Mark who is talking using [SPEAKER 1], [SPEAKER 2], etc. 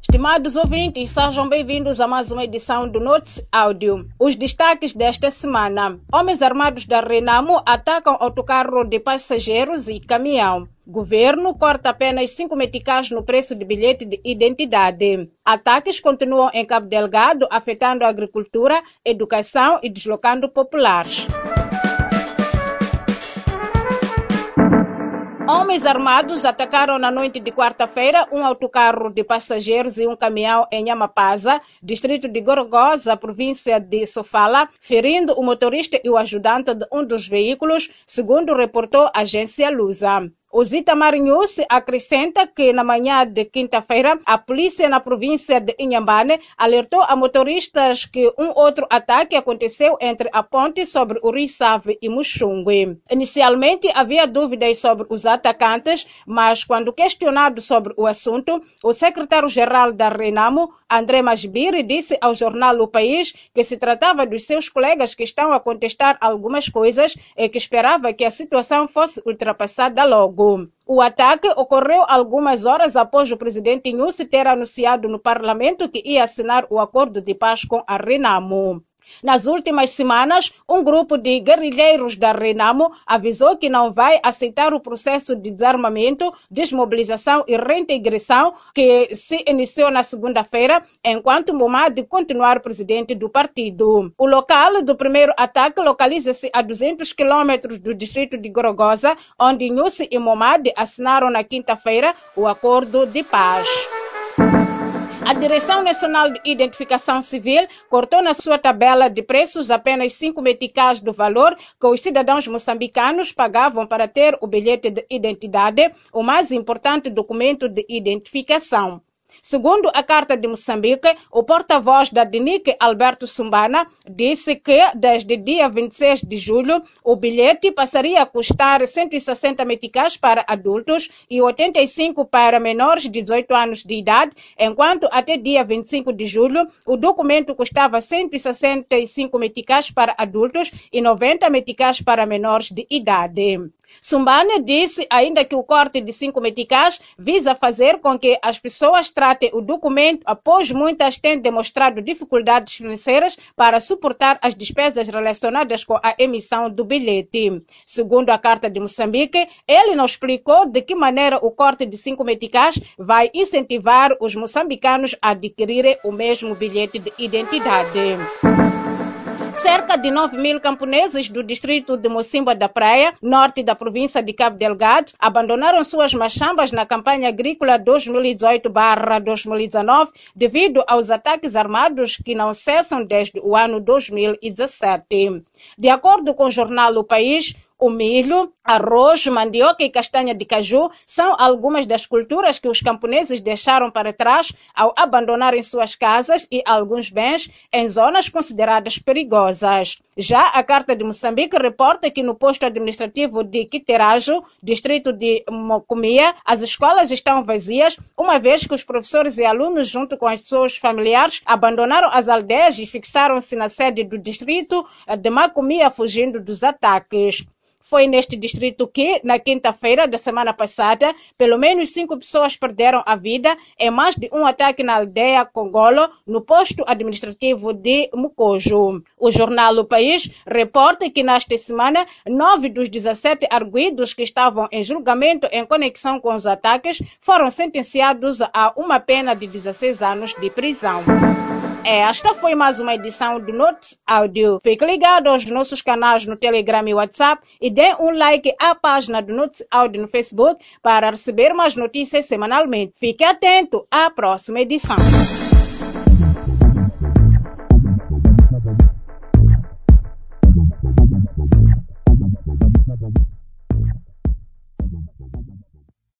[SPEAKER 1] Estimados ouvintes, sejam bem-vindos a mais uma edição do Notes Áudio. Os destaques desta semana: Homens armados da Renamo atacam autocarro de passageiros e caminhão. Governo corta apenas 5 meticais no preço de bilhete de identidade. Ataques continuam em Cabo Delgado, afetando a agricultura, educação e deslocando populares. Homens armados atacaram na noite de quarta-feira um autocarro de passageiros e um caminhão em Yamapaza, distrito de Gorogosa, província de Sofala, ferindo o motorista e o ajudante de um dos veículos, segundo reportou a agência Lusa. O Zitamar News acrescenta que na manhã de quinta-feira, a polícia na província de Inhambane alertou a motoristas que um outro ataque aconteceu entre a ponte sobre o Rio Save e Muxungue. Inicialmente havia dúvidas sobre os atacantes, mas quando questionado sobre o assunto, o secretário-geral da Renamo, André Masbiri, disse ao jornal O País que se tratava dos seus colegas que estão a contestar algumas coisas e que esperava que a situação fosse ultrapassada logo. O ataque ocorreu algumas horas após o presidente Nussi ter anunciado no parlamento que ia assinar o acordo de paz com a Renamo. Nas últimas semanas, um grupo de guerrilheiros da Renamo avisou que não vai aceitar o processo de desarmamento, desmobilização e reintegração que se iniciou na segunda-feira, enquanto Momad continuar presidente do partido. O local do primeiro ataque localiza-se a 200 quilômetros do distrito de Gorogosa, onde Nussi e Momad assinaram na quinta-feira o acordo de paz. A Direção Nacional de Identificação Civil cortou na sua tabela de preços apenas 5 meticais do valor que os cidadãos moçambicanos pagavam para ter o bilhete de identidade, o mais importante documento de identificação. Segundo a Carta de Moçambique, o porta-voz da DINIC, Alberto Sumbana, disse que desde dia 26 de julho o bilhete passaria a custar 160 meticais para adultos e 85 para menores de 18 anos de idade, enquanto até dia 25 de julho o documento custava 165 meticais para adultos e 90 meticais para menores de idade. Sumbana disse ainda que o corte de 5 meticais visa fazer com que as pessoas tratem o documento após muitas têm demonstrado dificuldades financeiras para suportar as despesas relacionadas com a emissão do bilhete. Segundo a Carta de Moçambique, ele não explicou de que maneira o corte de 5 meticais vai incentivar os moçambicanos a adquirirem o mesmo bilhete de identidade. Cerca de 9 mil camponeses do distrito de Mocimba da Praia, norte da província de Cabo Delgado, abandonaram suas machambas na campanha agrícola 2018-2019 devido aos ataques armados que não cessam desde o ano 2017. De acordo com o jornal O País, o milho, arroz, mandioca e castanha de caju são algumas das culturas que os camponeses deixaram para trás ao abandonarem suas casas e alguns bens em zonas consideradas perigosas. Já a Carta de Moçambique reporta que no posto administrativo de Quiterajo, distrito de Mocumia, as escolas estão vazias, uma vez que os professores e alunos, junto com os seus familiares, abandonaram as aldeias e fixaram-se na sede do distrito de Macumia, fugindo dos ataques. Foi neste distrito que, na quinta-feira da semana passada, pelo menos cinco pessoas perderam a vida em mais de um ataque na aldeia Congolo, no posto administrativo de Mucojo. O jornal O País reporta que nesta semana, nove dos 17 arguidos que estavam em julgamento em conexão com os ataques foram sentenciados a uma pena de 16 anos de prisão. É, esta foi mais uma edição do Notes Audio. Fique ligado aos nossos canais no Telegram e WhatsApp e dê um like à página do Notes Audio no Facebook para receber mais notícias semanalmente. Fique atento à próxima edição.